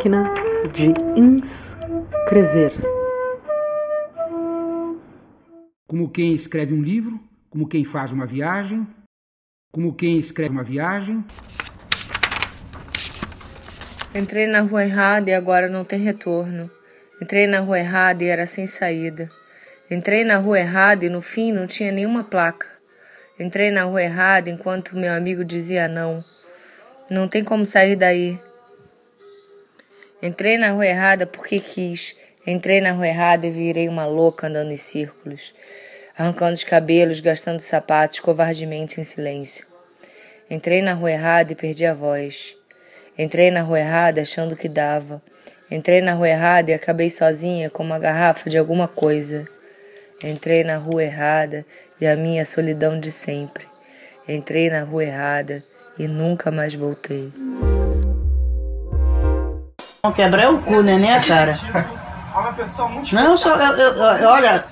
Máquina de inscrever. Como quem escreve um livro, como quem faz uma viagem, como quem escreve uma viagem. Entrei na rua errada e agora não tem retorno. Entrei na rua errada e era sem saída. Entrei na rua errada e no fim não tinha nenhuma placa. Entrei na rua errada enquanto meu amigo dizia não. Não tem como sair daí. Entrei na rua errada porque quis. Entrei na rua errada e virei uma louca andando em círculos, arrancando os cabelos, gastando sapatos covardemente em silêncio. Entrei na rua errada e perdi a voz. Entrei na rua errada achando que dava. Entrei na rua errada e acabei sozinha com uma garrafa de alguma coisa. Entrei na rua errada e a minha solidão de sempre. Entrei na rua errada e nunca mais voltei. Não quebrar o cu, né, né, cara? Não, eu sou. Eu, eu, eu, olha,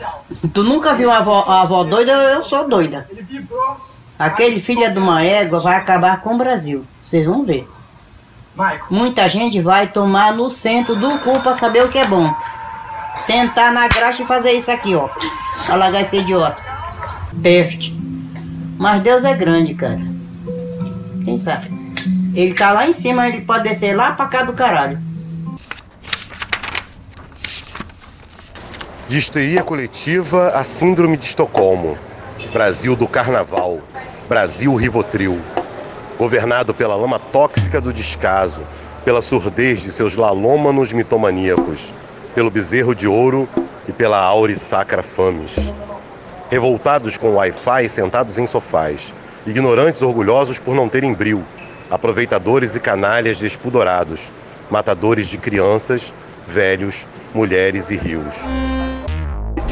tu nunca viu a avó, a avó doida, eu sou doida. Aquele filho de uma égua vai acabar com o Brasil. Vocês vão ver. Muita gente vai tomar no centro do cu pra saber o que é bom. Sentar na graxa e fazer isso aqui, ó. Alagar esse idiota. Peste. Mas Deus é grande, cara. Quem sabe? Ele tá lá em cima, ele pode descer lá pra cá do caralho. De histeria coletiva a síndrome de Estocolmo. Brasil do carnaval. Brasil Rivotril. Governado pela lama tóxica do descaso, pela surdez de seus lalômanos mitomaníacos, pelo bezerro de ouro e pela aure sacra fames. Revoltados com o Wi-Fi sentados em sofás, ignorantes orgulhosos por não terem bril, aproveitadores e canalhas despudorados, matadores de crianças, velhos, mulheres e rios.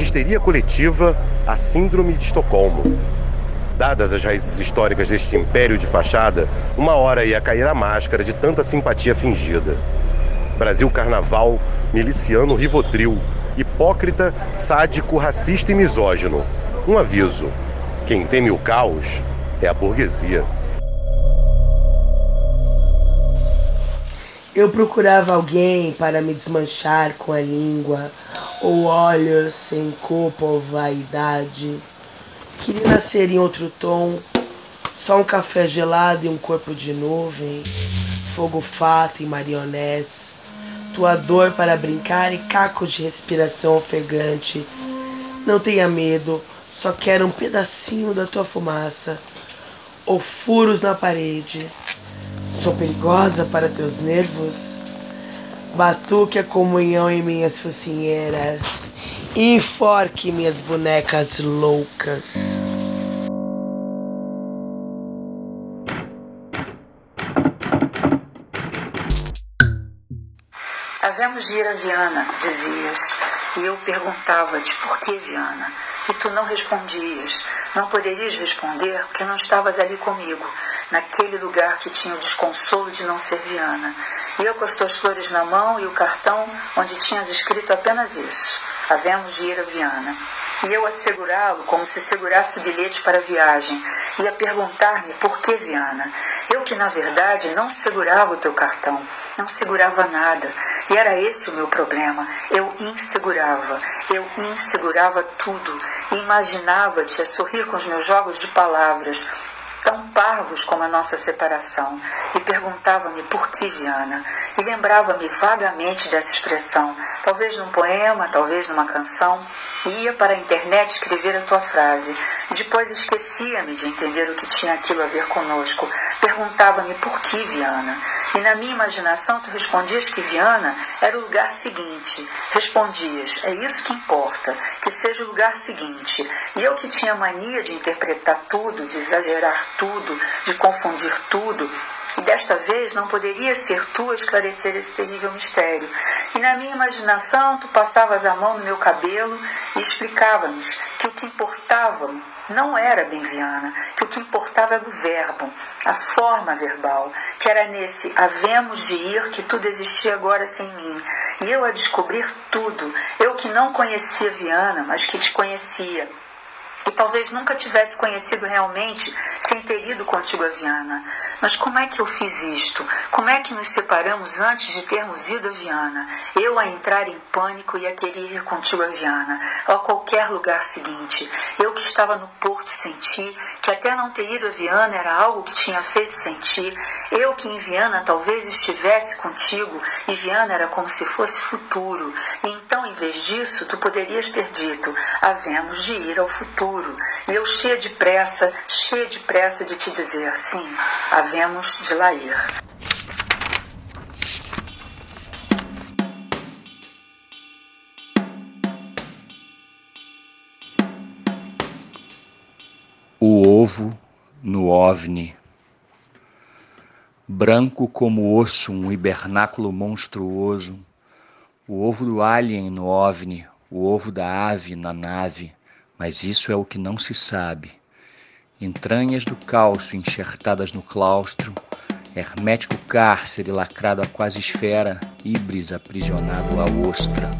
Histeria coletiva, a síndrome de Estocolmo. Dadas as raízes históricas deste império de fachada, uma hora ia cair a máscara de tanta simpatia fingida. Brasil Carnaval, miliciano Rivotril, hipócrita, sádico, racista e misógino. Um aviso: quem teme o caos é a burguesia. Eu procurava alguém para me desmanchar com a língua, ou olhos sem culpa ou vaidade. Queria nascer em outro tom, só um café gelado e um corpo de nuvem, fogo fato e marionetes, tua dor para brincar e cacos de respiração ofegante. Não tenha medo, só quero um pedacinho da tua fumaça, ou furos na parede. Sou perigosa para teus nervos? Batuque a comunhão em minhas focinheiras. Enforque minhas bonecas loucas. Havemos de ir a Viana, dizias, e eu perguntava-te por que Viana? E tu não respondias. Não poderias responder porque não estavas ali comigo, naquele lugar que tinha o desconsolo de não ser Viana. E eu com as tuas flores na mão e o cartão onde tinhas escrito apenas isso. Havemos de ir a Viana. E eu a segurá-lo como se segurasse o bilhete para a viagem, e a perguntar-me por que Viana. Eu que na verdade não segurava o teu cartão, não segurava nada, e era esse o meu problema. Eu insegurava, eu insegurava tudo, e imaginava-te a sorrir com os meus jogos de palavras, tão parvos como a nossa separação, e perguntava-me por que Viana, e lembrava-me vagamente dessa expressão, talvez num poema, talvez numa canção, e ia para a internet escrever a tua frase, depois esquecia-me de entender o que tinha aquilo a ver conosco, perguntava-me por que Viana, e na minha imaginação tu respondias que Viana era o lugar seguinte, respondias, é isso que importa, que seja o lugar seguinte, e eu que tinha mania de interpretar tudo, de exagerar tudo, de confundir tudo, e desta vez não poderia ser tu a esclarecer esse terrível mistério. E na minha imaginação tu passavas a mão no meu cabelo e explicava-nos que o que importava não era bem Viana, que o que importava era o verbo, a forma verbal, que era nesse havemos de ir que tudo existia agora sem mim. E eu a descobrir tudo, eu que não conhecia Viana, mas que te conhecia e talvez nunca tivesse conhecido realmente sem ter ido contigo a Viana. Mas como é que eu fiz isto? Como é que nos separamos antes de termos ido a Viana? Eu a entrar em pânico e a querer ir contigo a Viana, ou a qualquer lugar seguinte. Eu que estava no porto senti que até não ter ido a Viana era algo que tinha feito sentir. Eu que em Viana talvez estivesse contigo e Viana era como se fosse futuro. E então, em vez disso, tu poderias ter dito: havemos de ir ao futuro. E eu cheia de pressa, cheia de pressa de te dizer: sim, havemos de lá ir. O ovo no ovni. Branco como osso, um hibernáculo monstruoso. O ovo do alien no ovni, o ovo da ave na nave. Mas isso é o que não se sabe. Entranhas do cálcio enxertadas no claustro, hermético cárcere lacrado à quase esfera, híbris aprisionado à ostra,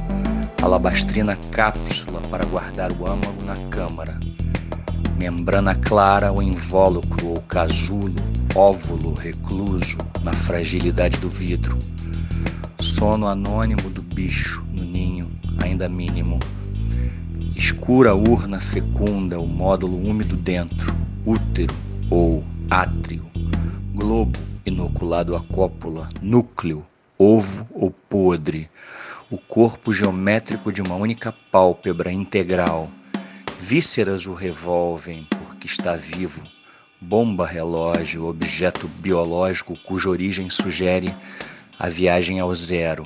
alabastrina cápsula para guardar o âmago na câmara, membrana clara ou invólucro ou casulo, óvulo recluso na fragilidade do vidro, sono anônimo do bicho no ninho, ainda mínimo, escura urna fecunda, o módulo úmido dentro, útero ou átrio, globo inoculado à cópula, núcleo, ovo ou podre, o corpo geométrico de uma única pálpebra integral. Vísceras o revolvem porque está vivo. Bomba relógio, objeto biológico cuja origem sugere a viagem ao zero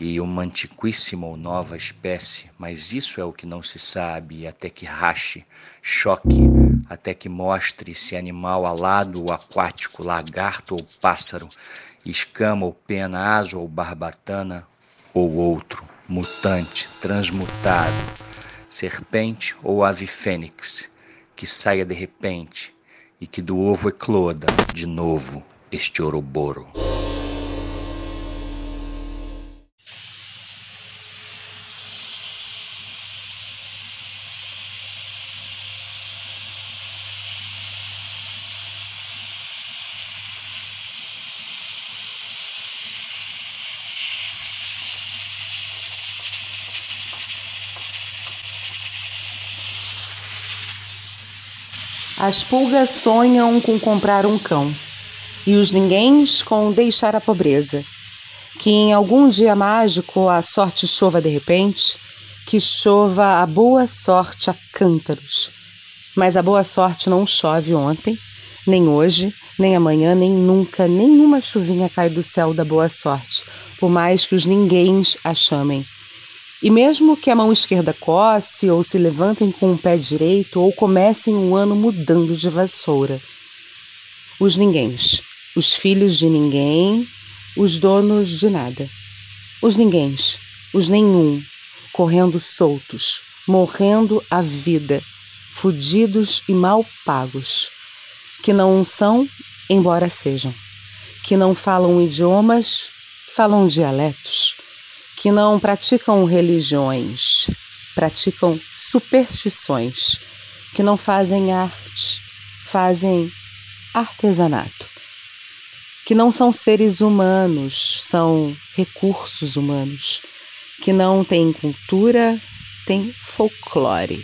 e uma antiquíssima ou nova espécie, mas isso é o que não se sabe, até que rache, choque, até que mostre se animal alado ou aquático, lagarto ou pássaro, escama ou pena, aso ou barbatana, ou outro, mutante, transmutado, serpente ou ave fênix, que saia de repente e que do ovo ecloda de novo este oroboro. As pulgas sonham com comprar um cão, e os ninguéms com deixar a pobreza. Que em algum dia mágico a sorte chova de repente, que chova a boa sorte a cântaros. Mas a boa sorte não chove ontem, nem hoje, nem amanhã, nem nunca, nenhuma chuvinha cai do céu da boa sorte, por mais que os ninguéms a chamem. E mesmo que a mão esquerda coce, ou se levantem com o pé direito, ou comecem o ano mudando de vassoura. Os ninguéms, os filhos de ninguém, os donos de nada. Os ninguéms, os nenhum, correndo soltos, morrendo a vida, fudidos e mal pagos, que não são, embora sejam, que não falam idiomas, falam dialetos que não praticam religiões, praticam superstições, que não fazem arte, fazem artesanato, que não são seres humanos, são recursos humanos, que não têm cultura, têm folclore,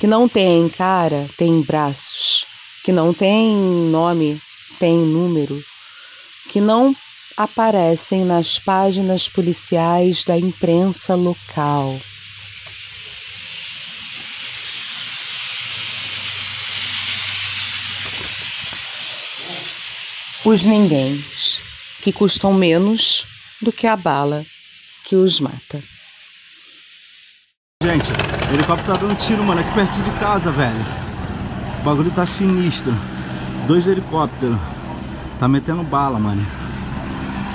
que não têm cara, têm braços, que não têm nome, têm número, que não aparecem nas páginas policiais da imprensa local. Os ninguéms, que custam menos do que a bala que os mata. Gente, o helicóptero tá dando tiro, mano, aqui perto de casa, velho. O bagulho tá sinistro. Dois helicópteros. Tá metendo bala, mano.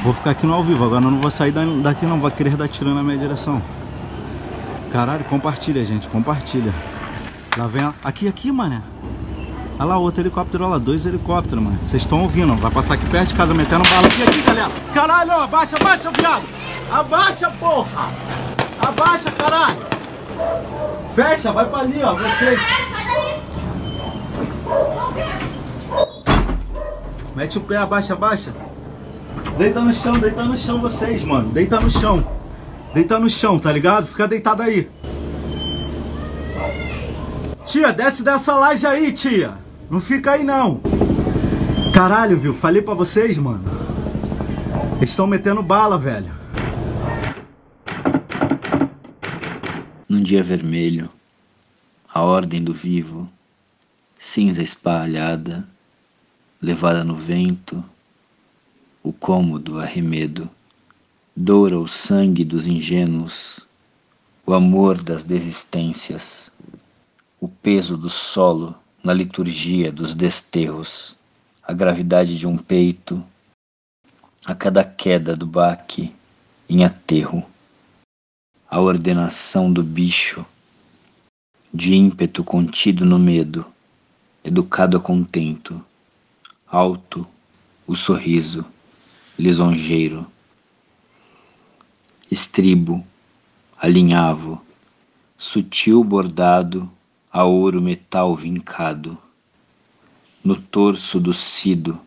Vou ficar aqui no ao vivo, agora eu não vou sair daqui não, vou querer dar tiro na minha direção. Caralho, compartilha, gente, compartilha. Lá vem, a... aqui, aqui, mano. Olha lá, outro helicóptero, olha lá, dois helicópteros, mano. Vocês estão ouvindo, vai passar aqui perto de casa, metendo bala aqui, aqui, galera. Caralho, abaixa, abaixa, viado. Abaixa, porra. Abaixa, caralho. Fecha, vai pra ali, ó, vocês. Mete o pé, abaixa, abaixa. Deita no chão, deita no chão vocês, mano. Deita no chão. Deita no chão, tá ligado? Fica deitado aí. Tia, desce dessa laje aí, tia. Não fica aí não. Caralho, viu? Falei pra vocês, mano. Eles estão metendo bala, velho. Num dia vermelho, a ordem do vivo, cinza espalhada, levada no vento, o cômodo arremedo, doura o sangue dos ingênuos, o amor das desistências, o peso do solo na liturgia dos desterros, a gravidade de um peito, a cada queda do baque em aterro, a ordenação do bicho, de ímpeto contido no medo, educado a contento, alto o sorriso lisonjeiro, estribo, alinhavo, sutil bordado a ouro metal vincado, no torso do cido,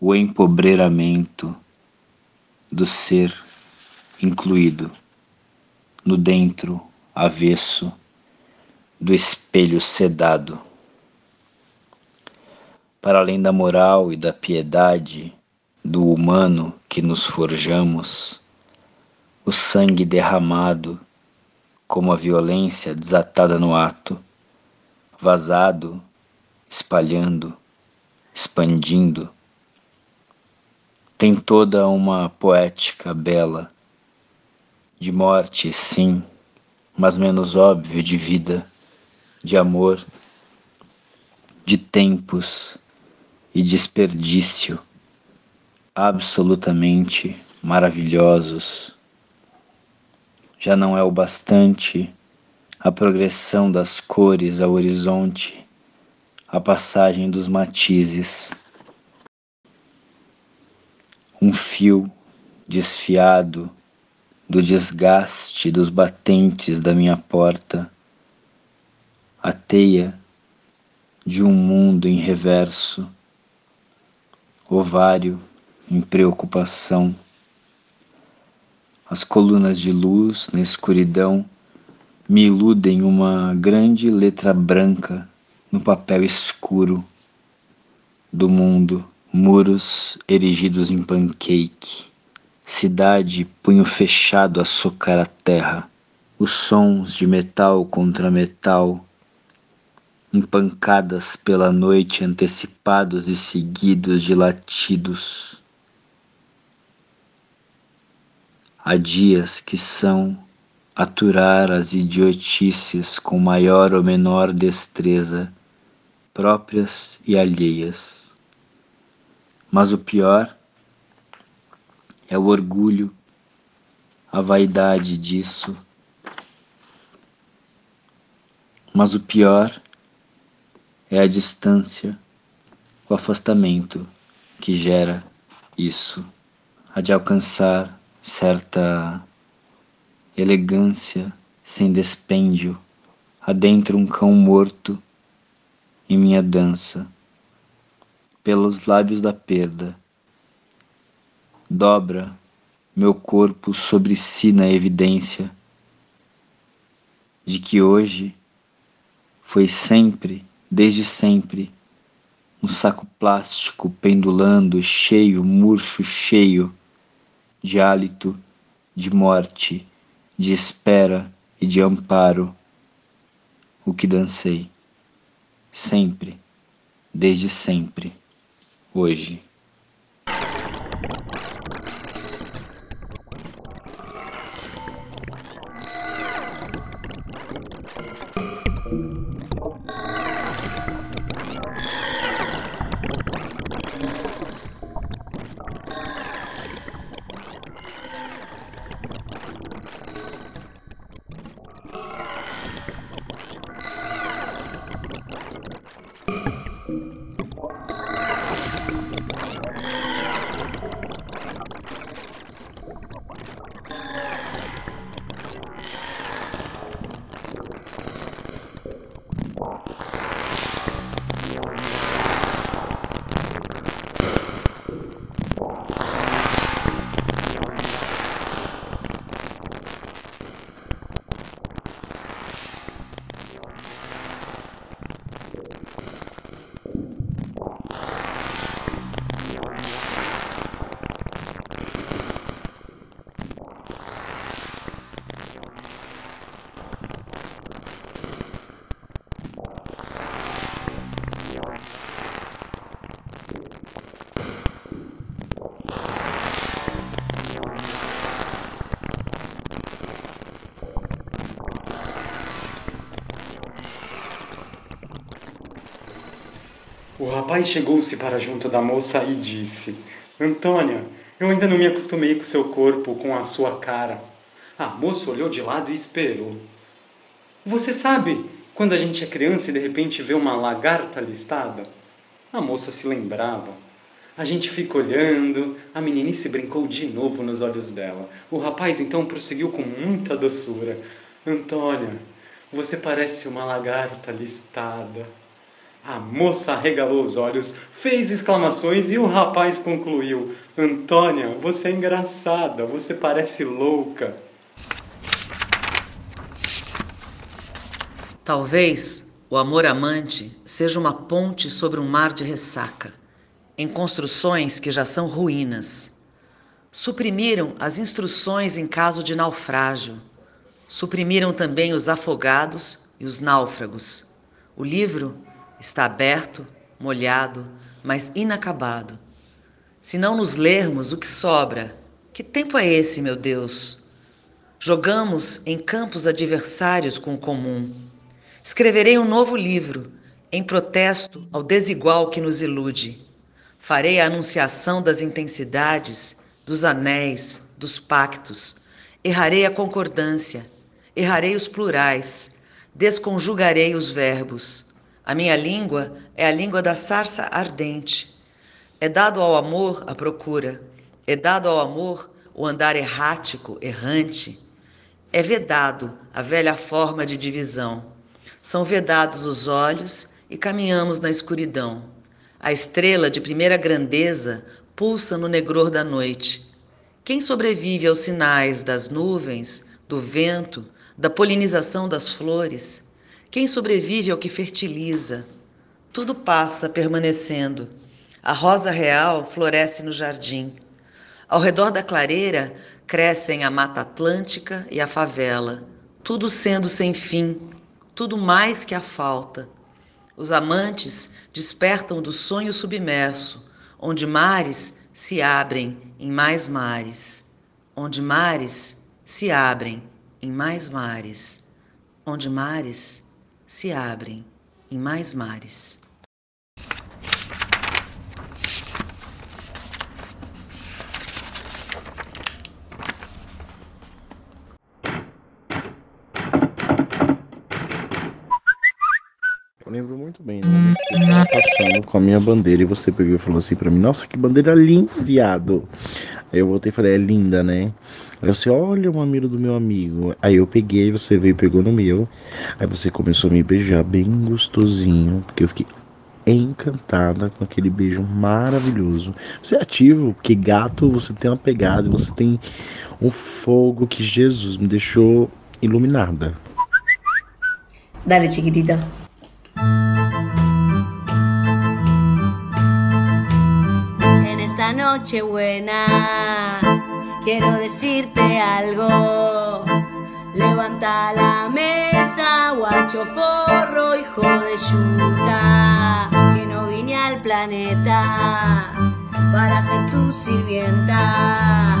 o empobreiramento do ser incluído, no dentro avesso do espelho sedado. Para além da moral e da piedade, do humano que nos forjamos, o sangue derramado como a violência desatada no ato, vazado, espalhando, expandindo, tem toda uma poética bela, de morte, sim, mas menos óbvio de vida, de amor, de tempos e desperdício absolutamente maravilhosos. Já não é o bastante a progressão das cores ao horizonte, a passagem dos matizes. Um fio desfiado do desgaste dos batentes da minha porta, a teia de um mundo em reverso, ovário em preocupação. As colunas de luz na escuridão me iludem uma grande letra branca no papel escuro do mundo, muros erigidos em pancake, cidade punho fechado a socar a terra, os sons de metal contra metal, empancadas pela noite antecipados e seguidos de latidos Há dias que são aturar as idiotices com maior ou menor destreza, próprias e alheias. Mas o pior é o orgulho, a vaidade disso. Mas o pior é a distância, o afastamento que gera isso, a de alcançar certa elegância sem despêndio, adentro um cão morto em minha dança, pelos lábios da perda. Dobra meu corpo sobre si na evidência de que hoje foi sempre, desde sempre, um saco plástico pendulando, cheio, murcho, cheio de hálito, de morte, de espera e de amparo, o que dancei, sempre, desde sempre, hoje. Rapaz chegou-se para junto da moça e disse: Antônia, eu ainda não me acostumei com seu corpo, com a sua cara. A moça olhou de lado e esperou. Você sabe quando a gente é criança e de repente vê uma lagarta listada? A moça se lembrava. A gente fica olhando, a meninice brincou de novo nos olhos dela. O rapaz então prosseguiu com muita doçura: Antônia, você parece uma lagarta listada. A moça arregalou os olhos, fez exclamações e o rapaz concluiu: Antônia, você é engraçada, você parece louca. Talvez o amor amante seja uma ponte sobre um mar de ressaca, em construções que já são ruínas. Suprimiram as instruções em caso de naufrágio. Suprimiram também os afogados e os náufragos. O livro Está aberto, molhado, mas inacabado. Se não nos lermos, o que sobra? Que tempo é esse, meu Deus? Jogamos em campos adversários com o comum. Escreverei um novo livro, em protesto ao desigual que nos ilude. Farei a anunciação das intensidades, dos anéis, dos pactos. Errarei a concordância, errarei os plurais, desconjugarei os verbos a minha língua é a língua da sarça ardente. É dado ao amor a procura, é dado ao amor o andar errático, errante. É vedado a velha forma de divisão. São vedados os olhos e caminhamos na escuridão. A estrela de primeira grandeza pulsa no negror da noite. Quem sobrevive aos sinais das nuvens, do vento, da polinização das flores? Quem sobrevive ao que fertiliza? Tudo passa permanecendo. A rosa real floresce no jardim. Ao redor da clareira crescem a mata atlântica e a favela, tudo sendo sem fim, tudo mais que a falta. Os amantes despertam do sonho submerso, onde mares se abrem em mais mares, onde mares se abrem em mais mares, onde mares se abrem em mais mares. Eu lembro muito bem, né? Eu tava passando com a minha bandeira e você pegou e falou assim pra mim: Nossa, que bandeira linda, viado. Aí eu voltei e falei: É linda, né? Aí você, olha o mamilo do meu amigo. Aí eu peguei, você veio e pegou no meu. Aí você começou a me beijar bem gostosinho, porque eu fiquei encantada com aquele beijo maravilhoso. Você é ativo, porque gato você tem uma pegada, você tem um fogo que Jesus me deixou iluminada. Dale, chiquitita. Esta noche buena quiero decirte algo. Levanta la mesa, guacho forro, hijo de yuta, que no vine al planeta para ser tu sirvienta.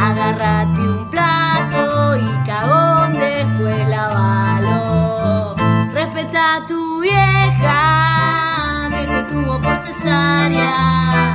Agárrate un plato y cagón después lavalo. Respeta a tu vieja que te tuvo por cesárea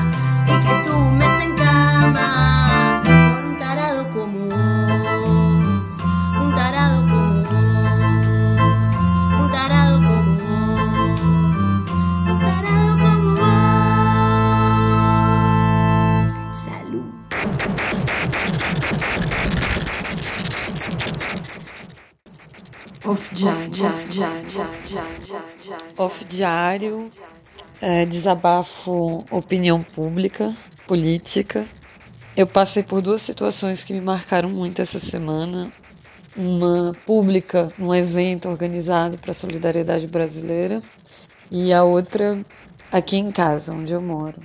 Off diário. Off diário. É, desabafo opinião pública, política. Eu passei por duas situações que me marcaram muito essa semana. Uma pública, num evento organizado para a solidariedade brasileira, e a outra aqui em casa, onde eu moro.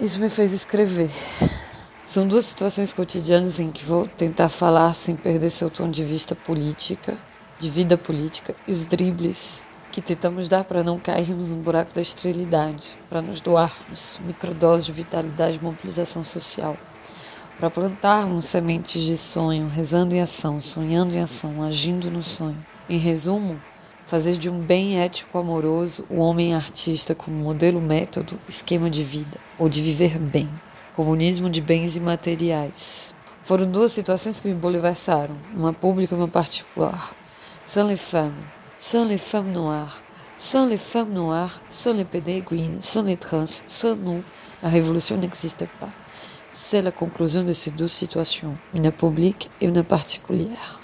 Isso me fez escrever. São duas situações cotidianas em que vou tentar falar sem perder seu tom de vista política, de vida política e os dribles que tentamos dar para não cairmos no buraco da esterilidade, para nos doarmos microdoses de vitalidade e mobilização social, para plantarmos sementes de sonho, rezando em ação, sonhando em ação, agindo no sonho. Em resumo, fazer de um bem ético amoroso o homem artista como modelo método, esquema de vida, ou de viver bem, comunismo de bens imateriais. Foram duas situações que me boliversaram, uma pública e uma particular. Femmes, sans les femmes noires, sans les femmes noires, sans les pédéguines, sans les trans, sans nous, la révolution n'existe pas. C'est la conclusion de ces deux situations, une publique et une particulière.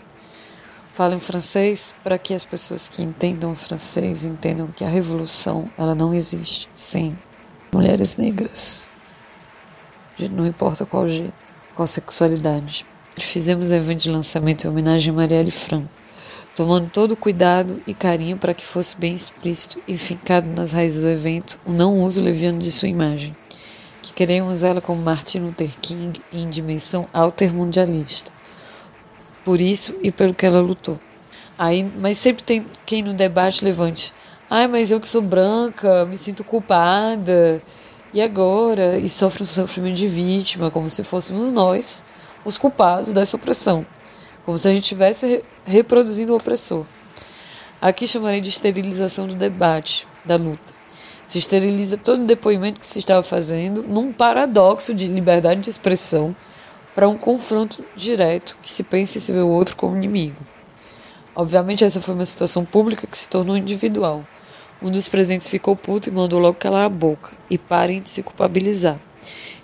Falo em francês para que as pessoas que entendam francês entendam que a revolução ela não existe sem mulheres negras. Não importa qual gênero, qual sexualidade. Fizemos evento de lançamento em homenagem a Marielle Franco, tomando todo o cuidado e carinho para que fosse bem explícito e fincado nas raízes do evento o não uso leviano de sua imagem que queremos ela como Martin Luther King em dimensão altermundialista. Por isso e pelo que ela lutou. Aí, mas sempre tem quem no debate levante: ai, mas eu que sou branca, me sinto culpada, e agora? E sofre um sofrimento de vítima, como se fôssemos nós os culpados dessa opressão, como se a gente estivesse re reproduzindo o opressor. Aqui chamarei de esterilização do debate, da luta. Se esteriliza todo o depoimento que se estava fazendo num paradoxo de liberdade de expressão para um confronto direto que se pensa e se vê o outro como inimigo. Obviamente, essa foi uma situação pública que se tornou individual. Um dos presentes ficou puto e mandou logo calar a boca e parem de se culpabilizar.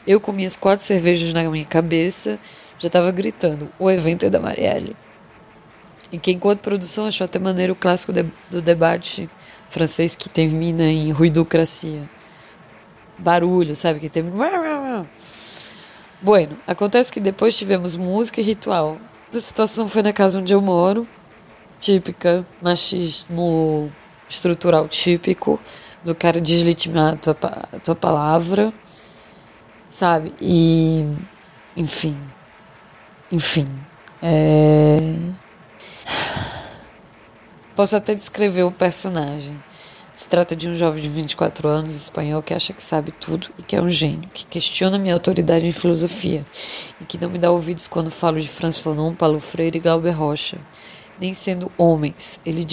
Eu, com minhas quatro cervejas na minha cabeça, já estava gritando: o evento é da Marielle. E que, enquanto produção, achou até maneiro o clássico de, do debate francês que termina em ruidocracia. Barulho, sabe? Que termina. Bueno, acontece que depois tivemos música e ritual. A situação foi na casa onde eu moro, típica, machismo estrutural típico, do cara deslegitimar a tua, a tua palavra, sabe? E. Enfim. Enfim. É. Posso até descrever o personagem. Se trata de um jovem de 24 anos, espanhol, que acha que sabe tudo e que é um gênio, que questiona minha autoridade em filosofia e que não me dá ouvidos quando falo de Franz Fanon, Paulo Freire e Glauber Rocha. Nem sendo homens, ele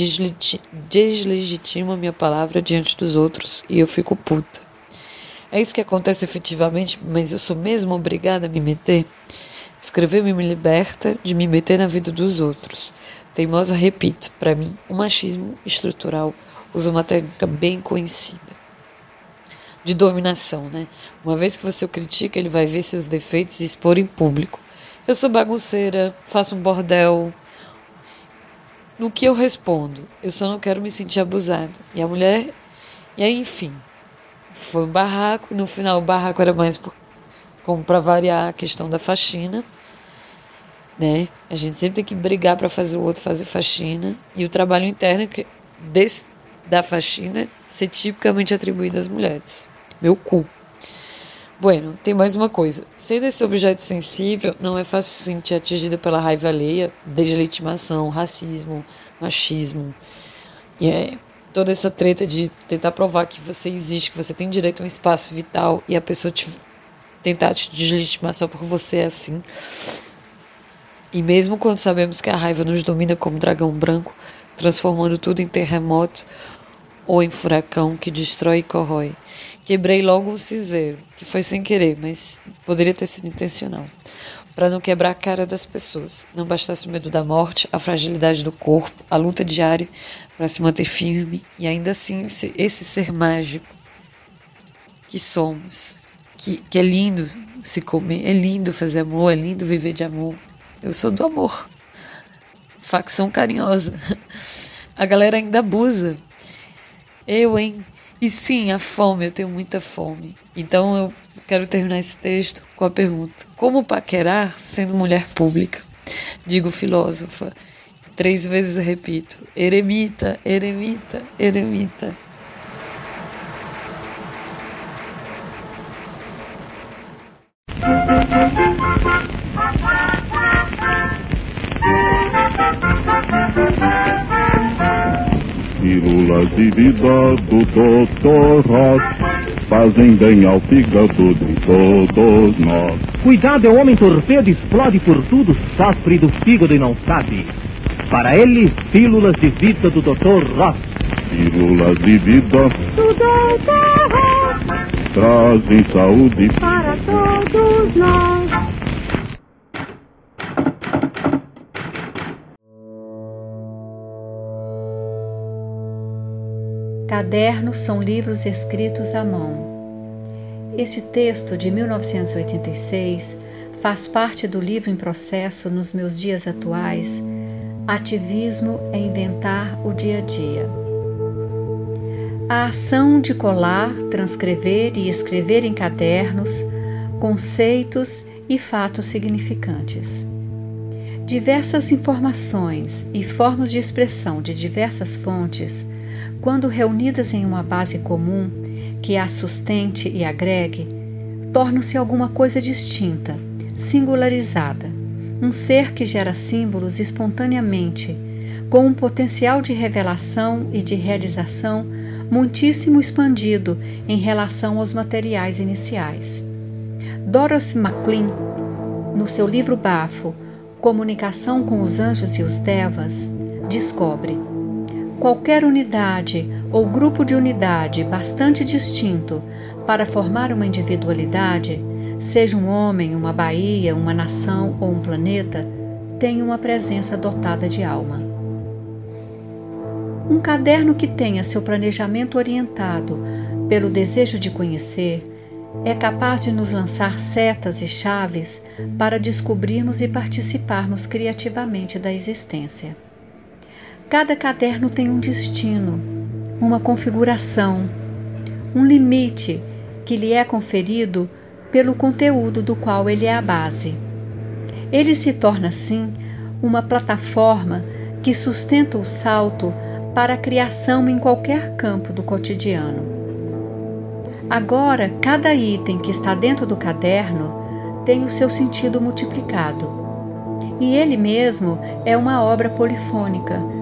deslegitima minha palavra diante dos outros e eu fico puta. É isso que acontece efetivamente, mas eu sou mesmo obrigada a me meter? Escrever me liberta de me meter na vida dos outros. Teimosa, repito, para mim, o machismo estrutural usa uma técnica bem conhecida de dominação, né? Uma vez que você o critica, ele vai ver seus defeitos e expor em público. Eu sou bagunceira, faço um bordel. No que eu respondo? Eu só não quero me sentir abusada. E a mulher. E aí, enfim. Foi um barraco. No final, o barraco era mais por... como para variar a questão da faxina né? A gente sempre tem que brigar para fazer o outro fazer faxina e o trabalho interno desse, da faxina ser tipicamente atribuído às mulheres. Meu cu. Bueno, tem mais uma coisa. Sendo esse objeto sensível, não é fácil se sentir atingida pela raiva alheia, deslegitimação, racismo, machismo. E é toda essa treta de tentar provar que você existe, que você tem direito a um espaço vital e a pessoa te tentar te deslegitimar só porque você é assim. E mesmo quando sabemos que a raiva nos domina como dragão branco, transformando tudo em terremoto ou em furacão que destrói e corrói, quebrei logo um cinzeiro, que foi sem querer, mas poderia ter sido intencional, para não quebrar a cara das pessoas. Não bastasse o medo da morte, a fragilidade do corpo, a luta diária para se manter firme e ainda assim esse, ser mágico que somos, que, que é lindo se comer, é lindo fazer amor, é lindo viver de amor. Eu sou do amor. Facção carinhosa. A galera ainda abusa. Eu, hein? E sim, a fome, eu tenho muita fome. Então eu quero terminar esse texto com a pergunta: Como paquerar sendo mulher pública? Digo filósofa. Três vezes repito: eremita, eremita, eremita. Pílulas de vida do Dr. Ross fazem bem ao fígado de todos nós. Cuidado, é o homem torpedo, explode por tudo, sofre do fígado e não sabe. Para ele, Pílulas de Vida do Dr. Ross. Pílulas de vida do Dr. Ross. Trazem saúde para todos nós. Cadernos são livros escritos à mão. Este texto de 1986 faz parte do livro em processo nos meus dias atuais, Ativismo é Inventar o Dia a Dia. A ação de colar, transcrever e escrever em cadernos conceitos e fatos significantes. Diversas informações e formas de expressão de diversas fontes, quando reunidas em uma base comum, que a sustente e agregue, tornam-se alguma coisa distinta, singularizada, um ser que gera símbolos espontaneamente, com um potencial de revelação e de realização muitíssimo expandido em relação aos materiais iniciais. Dorothy MacLean, no seu livro Bafo, Comunicação com os Anjos e os Devas, descobre qualquer unidade ou grupo de unidade bastante distinto para formar uma individualidade, seja um homem, uma baía, uma nação ou um planeta, tem uma presença dotada de alma. Um caderno que tenha seu planejamento orientado pelo desejo de conhecer é capaz de nos lançar setas e chaves para descobrirmos e participarmos criativamente da existência. Cada caderno tem um destino, uma configuração, um limite que lhe é conferido pelo conteúdo do qual ele é a base. Ele se torna, assim, uma plataforma que sustenta o salto para a criação em qualquer campo do cotidiano. Agora, cada item que está dentro do caderno tem o seu sentido multiplicado. E ele mesmo é uma obra polifônica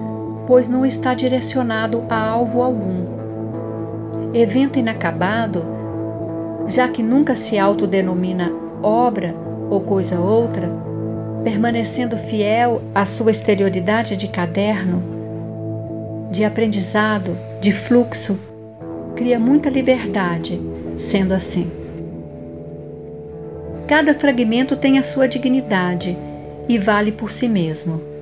pois não está direcionado a alvo algum. Evento inacabado, já que nunca se autodenomina obra ou coisa outra, permanecendo fiel à sua exterioridade de caderno, de aprendizado, de fluxo, cria muita liberdade, sendo assim. Cada fragmento tem a sua dignidade e vale por si mesmo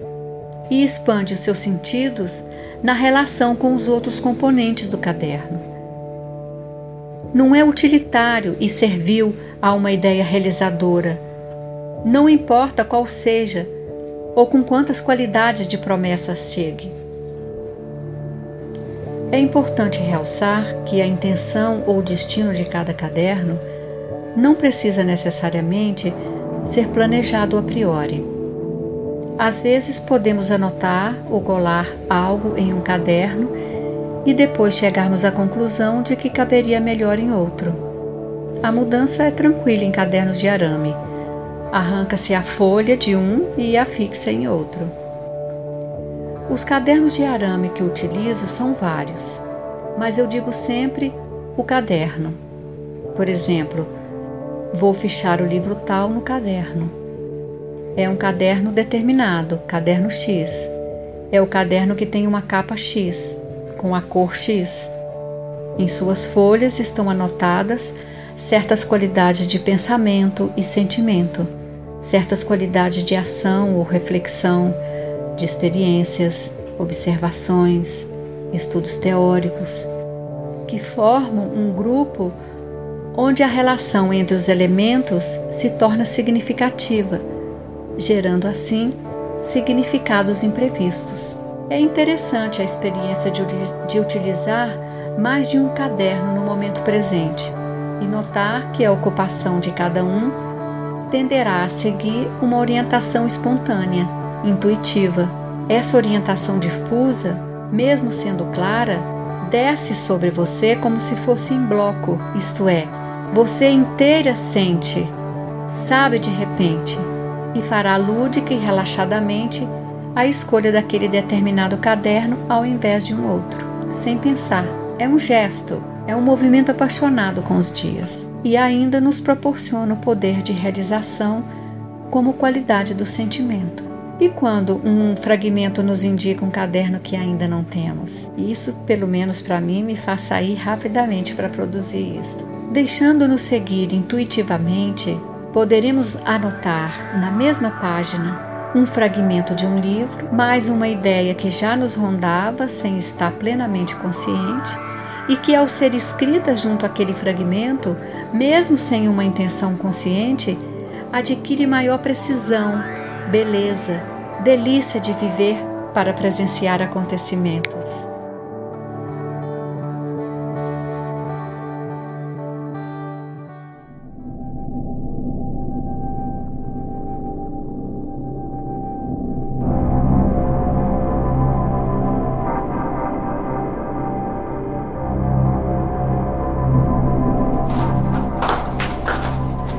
e expande os seus sentidos na relação com os outros componentes do caderno. Não é utilitário e servil a uma ideia realizadora, não importa qual seja ou com quantas qualidades de promessas chegue. É importante realçar que a intenção ou destino de cada caderno não precisa necessariamente ser planejado a priori. Às vezes podemos anotar ou colar algo em um caderno e depois chegarmos à conclusão de que caberia melhor em outro. A mudança é tranquila em cadernos de arame. Arranca-se a folha de um e a fixa em outro. Os cadernos de arame que utilizo são vários, mas eu digo sempre o caderno. Por exemplo, vou fichar o livro tal no caderno é um caderno determinado, caderno X. É o caderno que tem uma capa X, com a cor X. Em suas folhas estão anotadas certas qualidades de pensamento e sentimento, certas qualidades de ação ou reflexão, de experiências, observações, estudos teóricos, que formam um grupo onde a relação entre os elementos se torna significativa gerando assim significados imprevistos. É interessante a experiência de, de, utilizar mais de um caderno no momento presente e notar que a ocupação de cada um tenderá a seguir uma orientação espontânea, intuitiva. Essa orientação difusa, mesmo sendo clara, desce sobre você como se fosse em bloco, isto é, você inteira sente, sabe de repente, e fará lúdica e relaxadamente a escolha daquele determinado caderno ao invés de um outro, sem pensar. É um gesto, é um movimento apaixonado com os dias e ainda nos proporciona o poder de realização como qualidade do sentimento. E quando um fragmento nos indica um caderno que ainda não temos? Isso, pelo menos para mim, me faz sair rapidamente para produzir isso. Deixando-nos seguir intuitivamente, poderemos anotar na mesma página um fragmento de um livro, mais uma ideia que já nos rondava sem estar plenamente consciente e que, ao ser escrita junto àquele fragmento, mesmo sem uma intenção consciente, adquire maior precisão, beleza, delícia de viver para presenciar acontecimentos.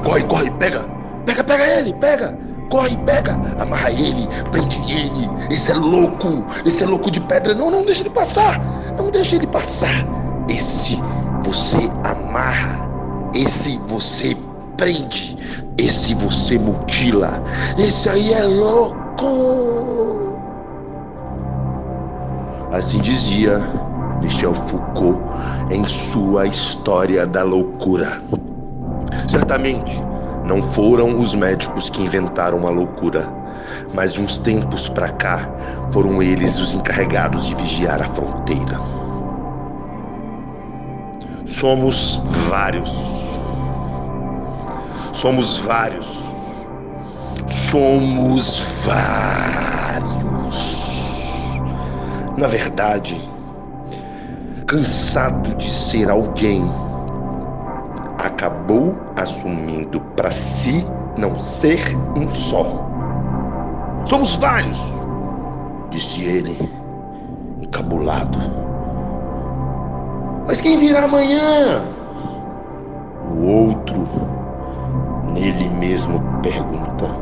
Corre, corre, pega! Pega, pega ele, pega! Corre, pega! Amarra ele, prende ele. Esse é louco, esse é louco de pedra. Não, não deixa ele passar. Não deixa ele passar. Esse você amarra. Esse você prende. Esse você mutila. Esse aí é louco. Assim dizia Michel Foucault em sua História da Loucura. Certamente, não foram os médicos que inventaram a loucura, mas de uns tempos para cá foram eles os encarregados de vigiar a fronteira. Somos vários. Somos vários. Somos vários. Na verdade, cansado de ser alguém acabou assumindo para si não ser um só. Somos vários, disse ele, encabulado. Mas quem virá amanhã? O outro, nele mesmo, pergunta.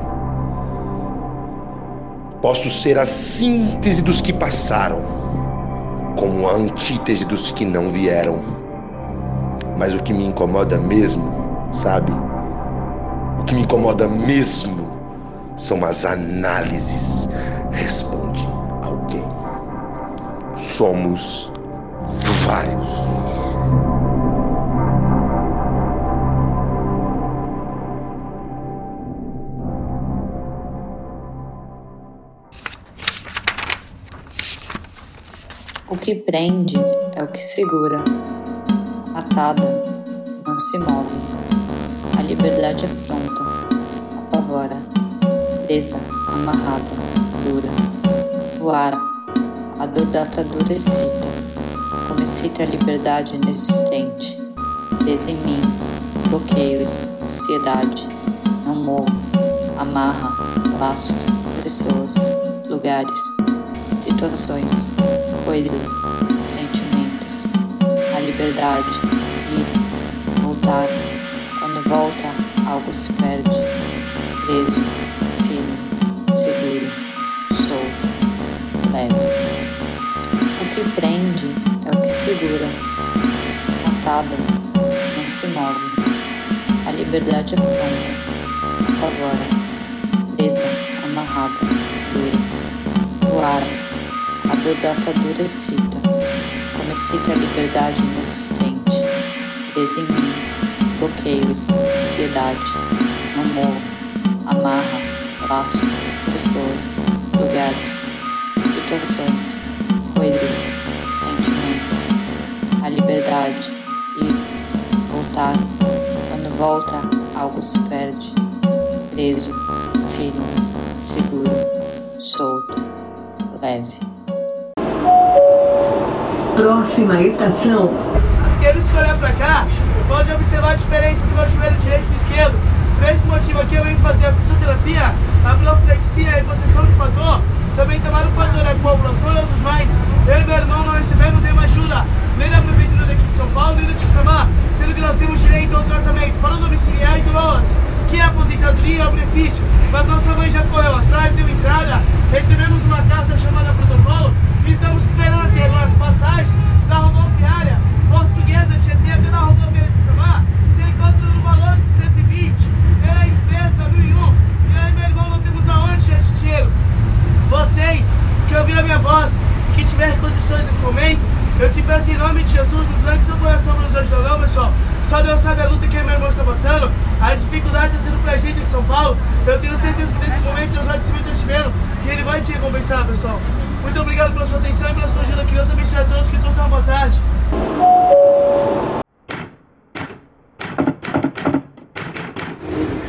Posso ser a síntese dos que passaram, como a antítese dos que não vieram mas o que me incomoda mesmo, sabe? O que me incomoda mesmo são as análises. Responde alguém. Somos vários. O que prende é o que segura atada, não se move. A liberdade afronta, apavora, presa, amarrada, dura. O ar, a dor da atadura excita, como excita a liberdade inexistente. Presa em mim, bloqueios, ansiedade, não movo, amarra, laços, pessoas, lugares, situações, coisas, sentimentos. A liberdade voltar. Quando volta, algo se perde. Preso, firme, seguro, solto, leve. O que prende é o que segura. Atada, não se move. A liberdade é pronta, apavora, presa, amarrada, dura. O ar, a dor da atadura excita, como excita a liberdade mim, bloqueios, ansiedade, morro, amarra, laços, pessoas, lugares, situações, coisas, sentimentos, a liberdade, ir, voltar, quando volta, algo se perde, preso, firme, seguro, solto, leve. Próxima estação. Aqueles que olhar para cá pode observar a diferença do meu joelho direito e esquerdo. Por esse motivo aqui eu venho fazer a fisioterapia, a proflexia e a reposição de fator, também tomar o fator da coagulação e outros mais. Eu e meu irmão não recebemos nenhuma ajuda, nem da prefeitura daqui de São Paulo, nem do Tixamar, sendo que nós temos direito ao tratamento, fora domiciliar e do LOAS, que é aposentadoria e o benefício. Mas nossa mãe já correu atrás, deu entrada, recebemos uma carta chamada protocolo e estamos esperando ter as passagens da rodoviária portuguesa de até na rodovia de Samar, você encontra no valor de 120, pela empresa 1001. E aí, meu irmão, não temos da onde esse dinheiro. tiver condições nesse momento, eu te peço em nome de Jesus, não tranque seu coração para nos ajudar não, pessoal. Só Deus sabe a luta que meu irmão está passando, a dificuldade está sendo pra gente em São Paulo. Eu tenho certeza que nesse momento Deus vai te vendo e Ele vai te recompensar, pessoal. Muito obrigado pela sua atenção e pela sua ajuda. Que Deus abençoe a todos, que todos tenham uma boa tarde.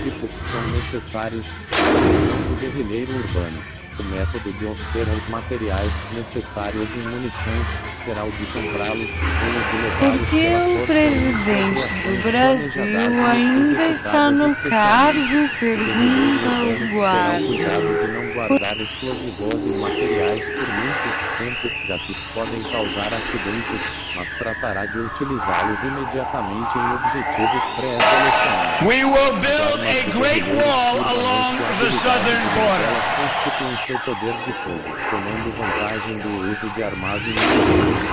que são necessários para a do guerrilheiro urbano. O método de obter os materiais necessários e munições será o de comprá-los e levá-los Por que o presidente do Brasil ainda está no cargo? Pergunta o guarda. cuidado de não guardar explosivos e materiais por muito tempo, já que podem causar acidentes, mas tratará de utilizá-los imediatamente em objetivos pré-selecionados. We will build a great wall along the southern border. Seu poder de fogo, tomando vantagem do uso de armazenes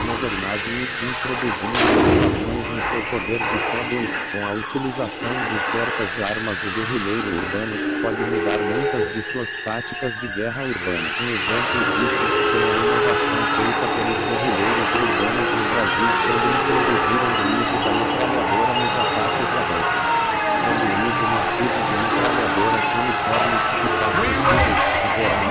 modernados e introduzindo inovações em seu poder de fogo com a utilização de certas armas o guerrilheiro urbano pode mudar muitas de suas táticas de guerra urbana. Um exemplo disso foi a inovação feita pelos guerrilheiros urbanos no Brasil quando introduziram o uso da metralhadora nos ataques abertos. Quando o uso massivo de metralhadoras uniformes e pacíficos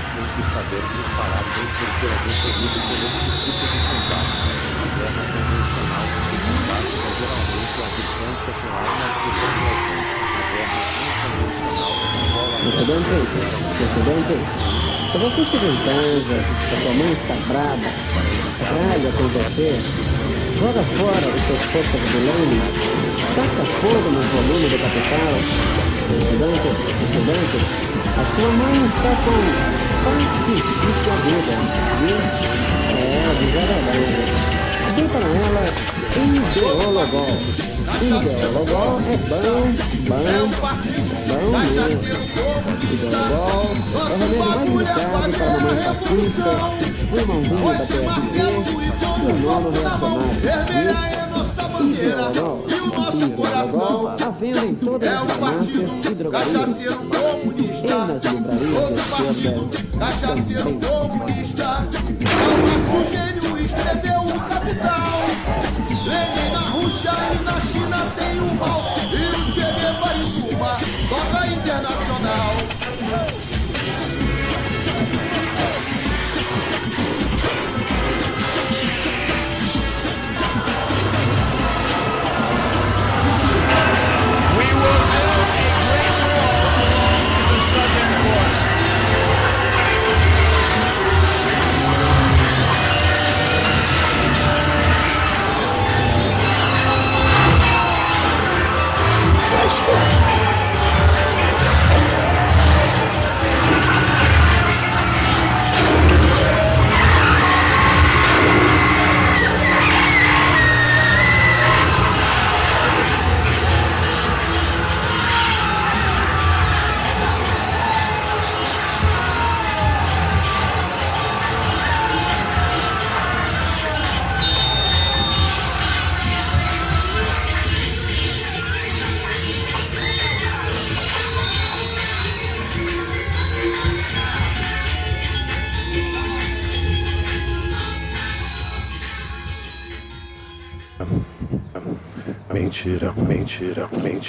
que saber disparar bem porque é deferido por este tipo de combate. A guerra convencional se combate geralmente à distância com armas de formulação. A guerra inconvencional enrola Precedentes, precedentes. Se você chega em casa, a sua mãe está brava, ralha com você, joga fora os seus copos de lama, taca fogo no volume do capital. Estudante, estudante, a sua mãe está com pacifique a vida? É, desagradável. Para ela ideologol. Ideologol é bom, bom, bom mesmo. Ideologol é o remédio mais indicado para a mamãe pacífica, o irmãozinho da PSP e o nono reacionário. Ideologol, ideologol, à venda em todas as farmácias e drogarias nas livrarias outro partido, cachaceiro comunista. Ao gênio escreveu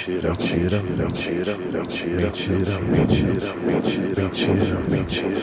mentira, mentira, mentira, mentira, mentira, mentira, mentira, mentira, mentira,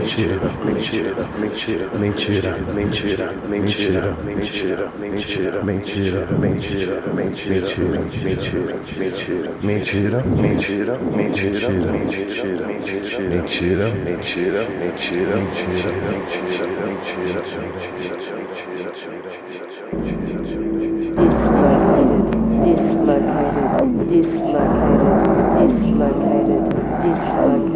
Branch seemed about to spring back to mercifully hurl a from my crush.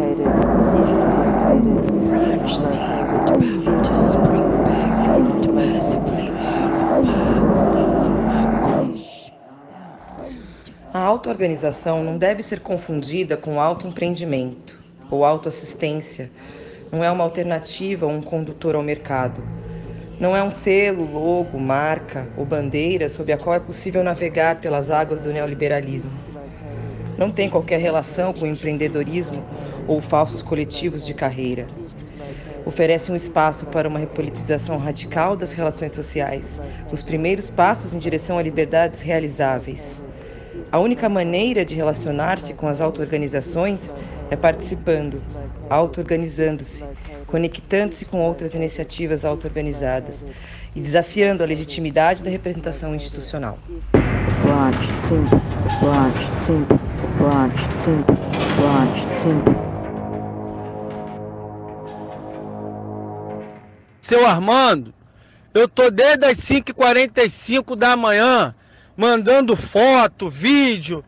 A auto-organização não deve ser confundida com autoempreendimento ou autoassistência. Não é uma alternativa ou um condutor ao mercado. Não é um selo, logo, marca ou bandeira sob a qual é possível navegar pelas águas do neoliberalismo. Não tem qualquer relação com o empreendedorismo ou falsos coletivos de carreira. Oferece um espaço para uma repolitização radical das relações sociais, os primeiros passos em direção a liberdades realizáveis. A única maneira de relacionar-se com as auto-organizações é participando, auto-organizando-se, conectando-se com outras iniciativas auto-organizadas e desafiando a legitimidade da representação institucional. Watch, think, watch, think, watch, think, Seu Armando, eu tô desde as 5h45 da manhã mandando foto, vídeo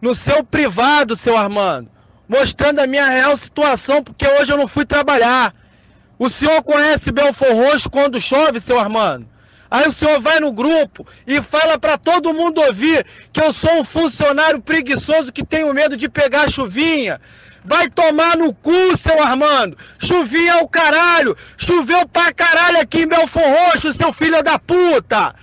no seu privado, seu Armando, mostrando a minha real situação, porque hoje eu não fui trabalhar. O senhor conhece Belfor Roxo quando chove, seu Armando? Aí o senhor vai no grupo e fala para todo mundo ouvir que eu sou um funcionário preguiçoso que tenho medo de pegar chuvinha. Vai tomar no cu, seu Armando. Chuvinha é o caralho. Choveu pra caralho aqui em Belfor Roxo, seu filho da puta.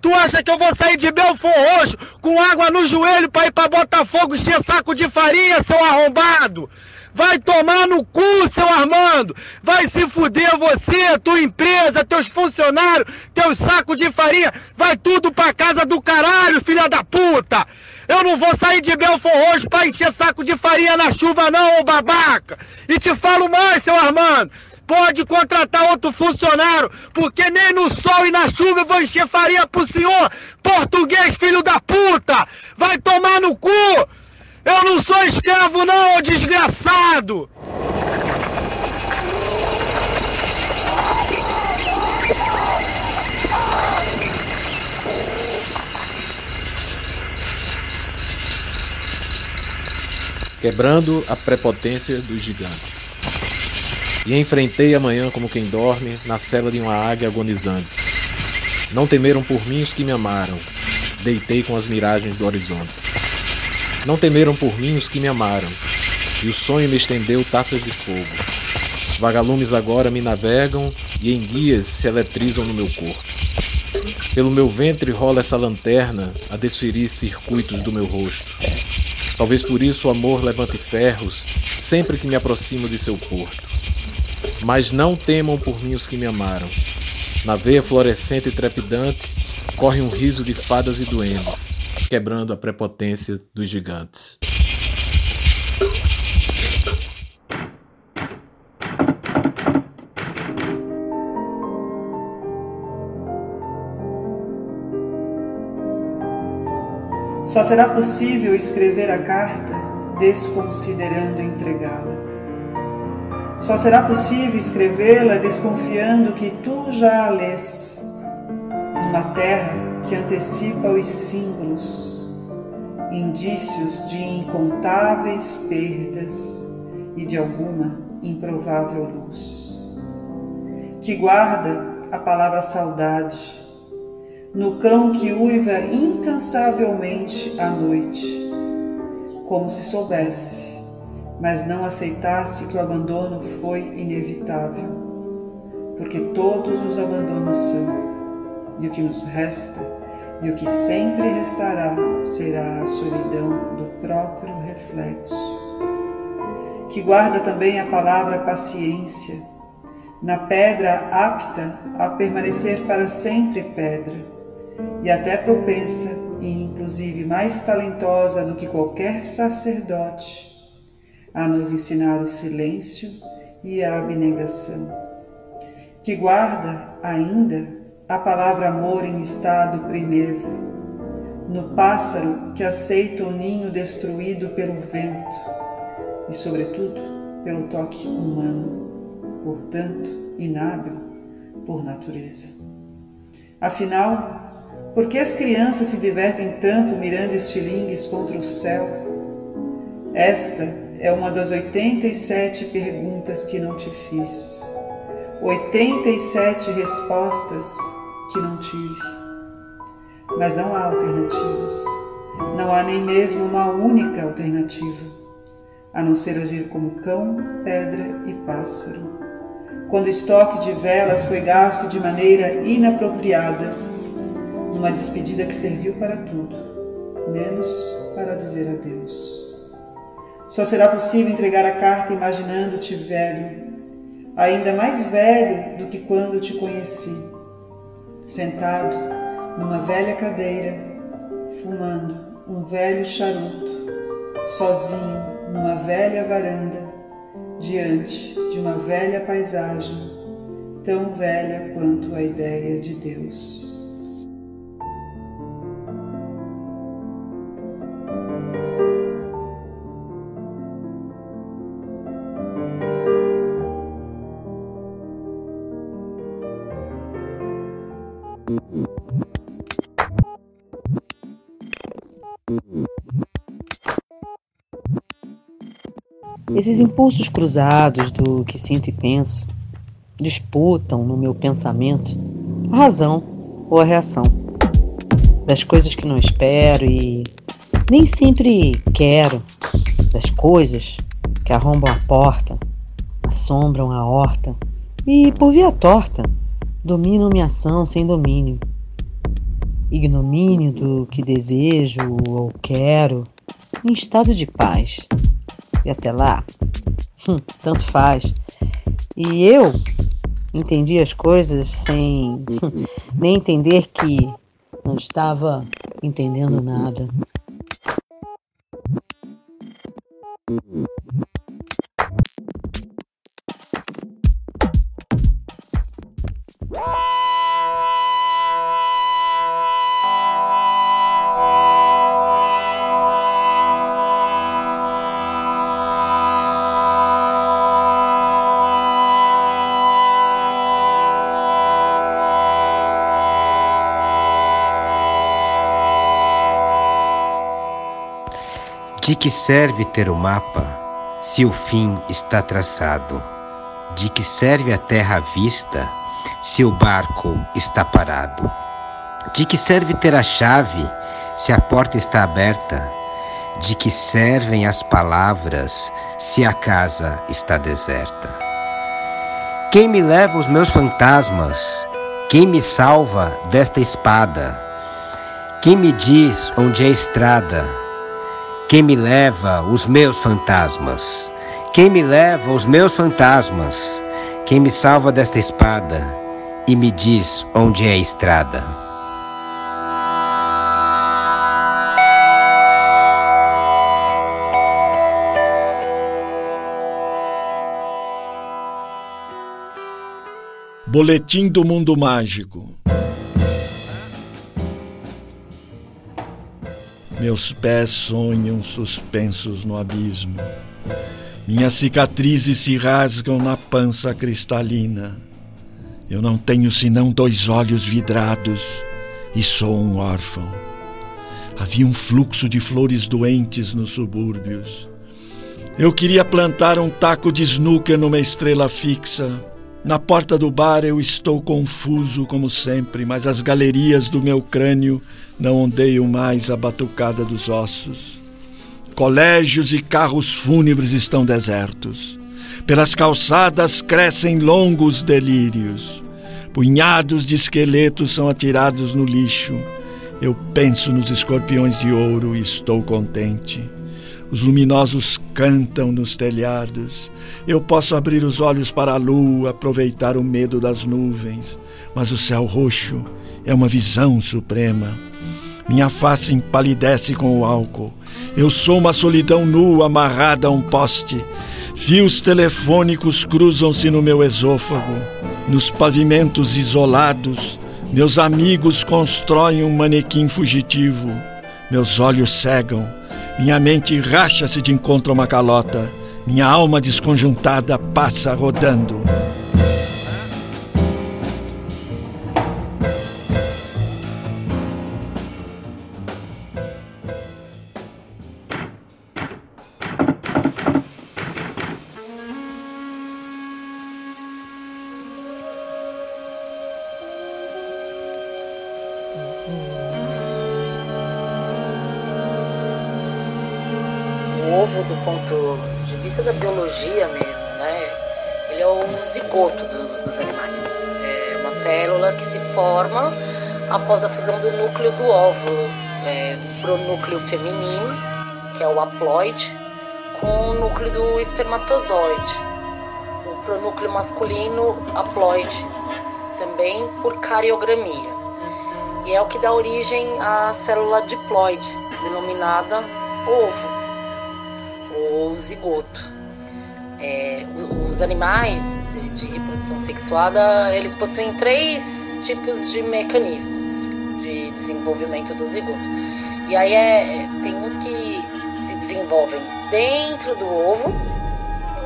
Tu acha que eu vou sair de Belfor Roxo com água no joelho pra ir pra Botafogo encher saco de farinha, seu arrombado? Vai tomar no cu, seu Armando! Vai se fuder você, tua empresa, teus funcionários, teus sacos de farinha! Vai tudo pra casa do caralho, filha da puta! Eu não vou sair de Belfor Roxo pra encher saco de farinha na chuva não, ô babaca! E te falo mais, seu Armando! Pode contratar outro funcionário, porque nem no sol e na chuva eu vou encher farinha pro senhor! Português, filho da puta! Vai tomar no cu! Eu não sou escravo não, ô desgraçado! Quebrando a prepotência dos gigantes. E enfrentei amanhã como quem dorme na cela de uma águia agonizante. Não temeram por mim os que me amaram. Deitei com as miragens do horizonte. Não temeram por mim os que me amaram, e o sonho me estendeu taças de fogo. Vagalumes agora me navegam e em guias se eletrizam no meu corpo. Pelo meu ventre rola essa lanterna a desferir circuitos do meu rosto. Talvez por isso o amor levante ferros sempre que me aproximo de seu porto. Mas não temam por mim os que me amaram. Na veia florescente e trepidante corre um riso de fadas e duendes quebrando a prepotência dos gigantes. Só será possível escrever a carta desconsiderando entregá-la. Só será possível escrevê-la desconfiando que tu já a lês, numa terra que antecipa os símbolos, indícios de incontáveis perdas e de alguma improvável luz, que guarda a palavra saudade no cão que uiva incansavelmente à noite, como se soubesse, mas não aceitasse que o abandono foi inevitável, porque todos os abandonos são, e o que nos resta, e o que sempre restará, será a solidão do próprio reflexo. Que guarda também a palavra paciência, na pedra apta a permanecer para sempre pedra, e até propensa e inclusive mais talentosa do que qualquer sacerdote a nos ensinar o silêncio e a abnegação. Que guarda ainda a palavra amor em estado primevo, no pássaro que aceita o ninho destruído pelo vento e, sobretudo, pelo toque humano, portanto, inábil por natureza. Afinal, por que as crianças se divertem tanto mirando estilingues contra o céu? Esta é uma das 87 perguntas que não te fiz. 87 respostas que não tive. Mas não há alternativas. Não há nem mesmo uma única alternativa, a não ser agir como cão, pedra e pássaro. Quando o estoque de velas foi gasto de maneira inapropriada, numa despedida que serviu para tudo, menos para dizer adeus. Só será possível entregar a carta imaginando-te velho, ainda mais velho do que quando te conheci, sentado numa velha cadeira, fumando um velho charuto, sozinho numa velha varanda, diante de uma velha paisagem, tão velha quanto a ideia de Deus. Esses impulsos cruzados do que sinto e penso disputam no meu pensamento a razão ou a reação das coisas que não espero e nem sempre quero, das coisas que arrombam a porta, assombram a horta e, por via torta, dominam minha ação sem domínio. Ignomínio do que desejo ou quero, em estado de paz e até lá, hum, tanto faz. E eu entendi as coisas sem hum, nem entender que não estava entendendo nada. De que serve ter o mapa se o fim está traçado? De que serve a terra à vista se o barco está parado? De que serve ter a chave se a porta está aberta? De que servem as palavras se a casa está deserta? Quem me leva os meus fantasmas? Quem me salva desta espada? Quem me diz onde é a estrada? Quem me leva os meus fantasmas? Quem me leva os meus fantasmas? Quem me salva desta espada e me diz onde é a estrada? Boletim do Mundo Mágico. Meus pés sonham suspensos no abismo. Minhas cicatrizes se rasgam na pança cristalina. Eu não tenho senão dois olhos vidrados e sou um órfão. Havia um fluxo de flores doentes nos subúrbios. Eu queria plantar um taco de snooker numa estrela fixa. Na porta do bar eu estou confuso como sempre, mas as galerias do meu crânio não ondeiam mais a batucada dos ossos. Colégios e carros fúnebres estão desertos. Pelas calçadas crescem longos delírios. Punhados de esqueletos são atirados no lixo. Eu penso nos escorpiões de ouro e estou contente. Os luminosos cantam nos telhados. Eu posso abrir os olhos para a lua, aproveitar o medo das nuvens, mas o céu roxo é uma visão suprema. Minha face empalidece com o álcool. Eu sou uma solidão nua amarrada a um poste. Fios telefônicos cruzam-se no meu esôfago. Nos pavimentos isolados, meus amigos constroem um manequim fugitivo. Meus olhos cegam. Minha mente racha-se de encontro a uma calota. Minha alma desconjuntada passa rodando. Feminino, que é o haploide, com o núcleo do espermatozoide, o pronúcleo masculino haploide, também por cariogramia. E é o que dá origem à célula diploide, denominada ovo ou zigoto. É, os animais de, de reprodução sexuada, eles possuem três tipos de mecanismos de desenvolvimento do zigoto. E aí é, tem uns que se desenvolvem dentro do ovo,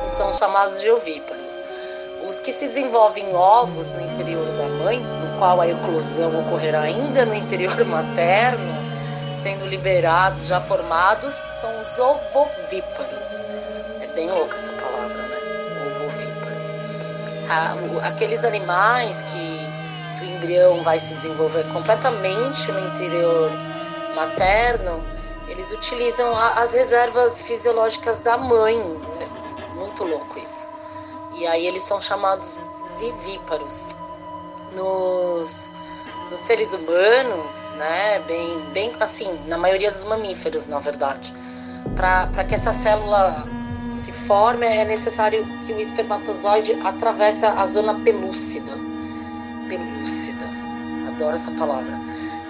que são chamados de ovíparos. Os que se desenvolvem em ovos no interior da mãe, no qual a eclosão ocorrerá ainda no interior materno, sendo liberados já formados, são os ovovíparos. É bem louca essa palavra, né? Ovovíparo. Ah, aqueles animais que o embrião vai se desenvolver completamente no interior materno, eles utilizam a- as reservas fisiológicas da mãe. É muito louco isso. E aí eles são chamados vivíparos. Nos, nos seres humanos, né, bem, bem assim, na maioria dos mamíferos, na verdade, para que essa célula se forme, é necessário que o espermatozoide atravesse a zona pelúcida. Pelúcida, adoro essa palavra.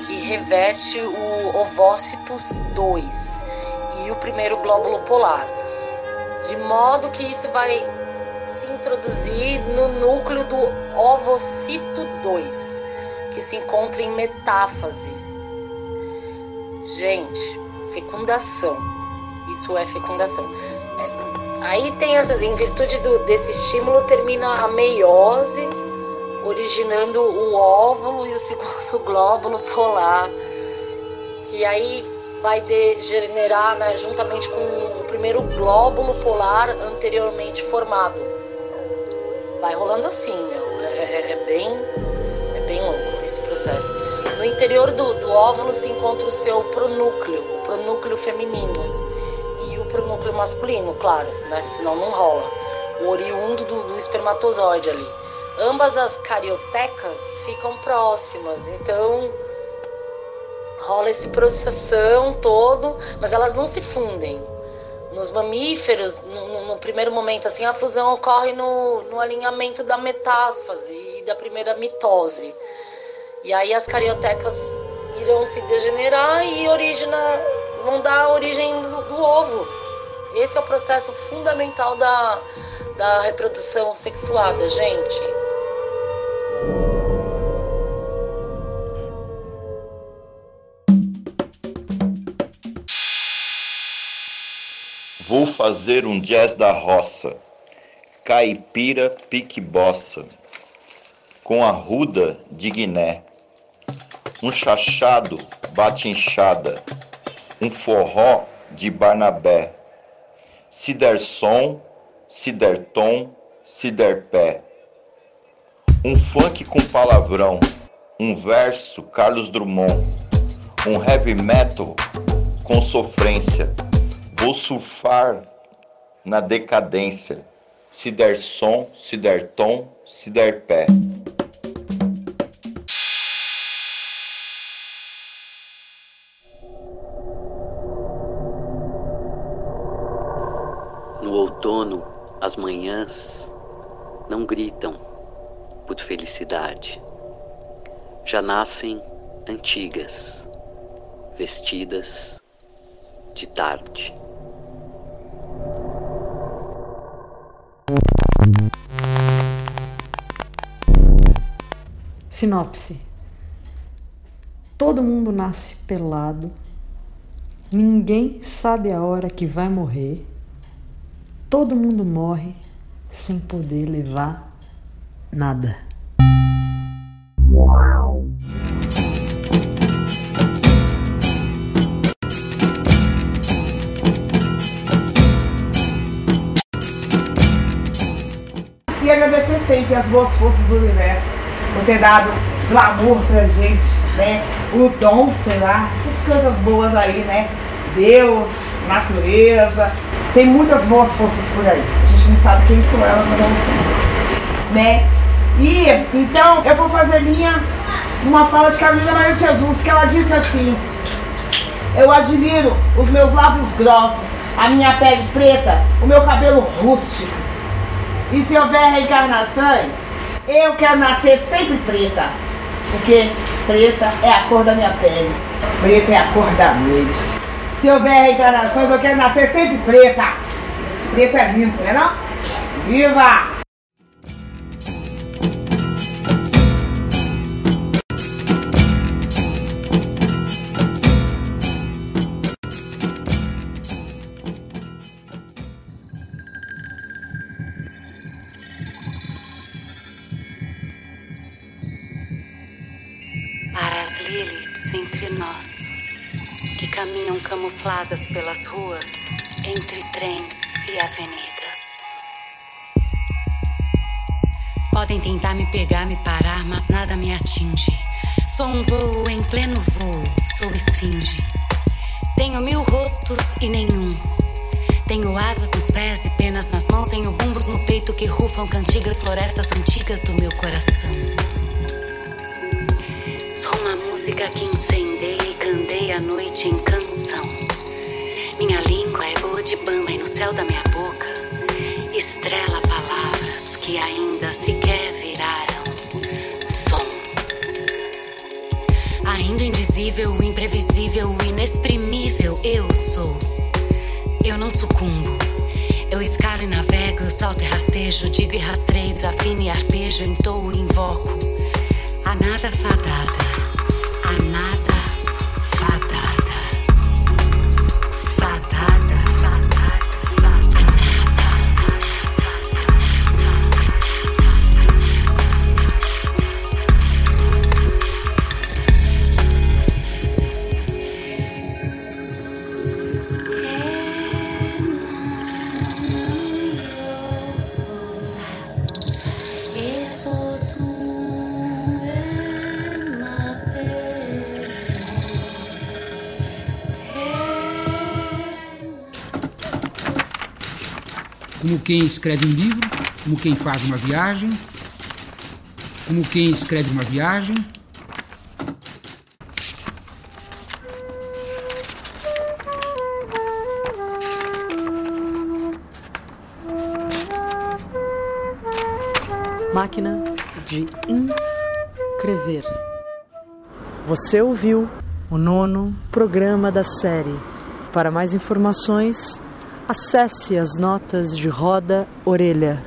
Que reveste o ovócitos 2 e o primeiro glóbulo polar. De modo que isso vai se introduzir no núcleo do ovocito 2, que se encontra em metáfase. Gente, fecundação. Isso é fecundação. É, aí tem essa, em virtude do, desse estímulo, termina a meiose, originando o óvulo e o segundo glóbulo polar, que aí vai degenerar né, juntamente com o primeiro glóbulo polar anteriormente formado. Vai rolando assim, meu. É, é- é bem, é bem louco esse processo. No interior do, do óvulo se encontra o seu pronúcleo, o pronúcleo feminino e o pronúcleo masculino, claro, né? Senão não rola. O oriundo do, do espermatozoide ali. Ambas as cariotecas ficam próximas, então rola esse processão todo, mas elas não se fundem. Nos mamíferos, no, no- primeiro momento, assim, a fusão ocorre no, no alinhamento da metástase e da primeira mitose. E aí as cariotecas irão se degenerar e origina, vão dar origem do, do ovo. Esse é o processo fundamental da, da reprodução sexuada, gente. Fazer um jazz da roça, caipira pique bossa, com a ruda de Guiné, um chachado bate inchada, um forró de Barnabé, se der som, se der tom, se der pé, um funk com palavrão, um verso Carlos Drummond, um heavy metal com sofrência. Vou surfar na decadência, se der som, se der tom, se der pé. No outono, as manhãs não gritam por felicidade. Já nascem antigas, vestidas de tarde. Sinopse: Todo mundo nasce pelado, ninguém sabe a hora que vai morrer, todo mundo morre sem poder levar nada. Agradecer sempre as boas forças do universo por ter dado glamour pra gente, né? O dom, sei lá, essas coisas boas aí, né? Deus, natureza, tem muitas boas forças por aí. A gente não sabe quem são elas, mas elas têm, né? E então eu vou fazer minha uma fala de Camila Maria de Jesus que ela disse assim: Eu admiro os meus lábios grossos, a minha pele preta, o meu cabelo rústico. E se houver reencarnações, eu quero nascer sempre preta. Porque preta é a cor da minha pele. Preta é a cor da noite. Se houver reencarnações, eu quero nascer sempre preta. Preta é lindo, não é não? Viva! Camufladas pelas ruas, entre trens e avenidas. Podem tentar me pegar, me parar, mas nada me atinge. Sou um voo em pleno voo, sou esfinge. Tenho mil rostos e nenhum. Tenho asas nos pés e penas nas mãos. Tenho bumbos no peito que rufam cantigas, florestas antigas do meu coração. Sou uma música que incendeia a noite em canção. Minha língua é boa de bamba e no céu da minha boca estrela palavras que ainda sequer viraram som. Ainda indizível, imprevisível, inexprimível, eu sou. Eu não sucumbo. Eu escalo e navego, eu salto e rastejo, digo e rastreio, desafino e arpejo, entoo e invoco. A nada fadada, a nada quem escreve um livro, como quem faz uma viagem, como quem escreve uma viagem. Máquina de inscrever. Você ouviu o nono programa da série. Para mais informações, acesse as notas de roda orelha.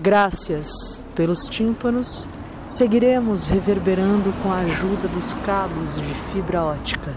Graças pelos tímpanos, seguiremos reverberando com a ajuda dos cabos de fibra ótica.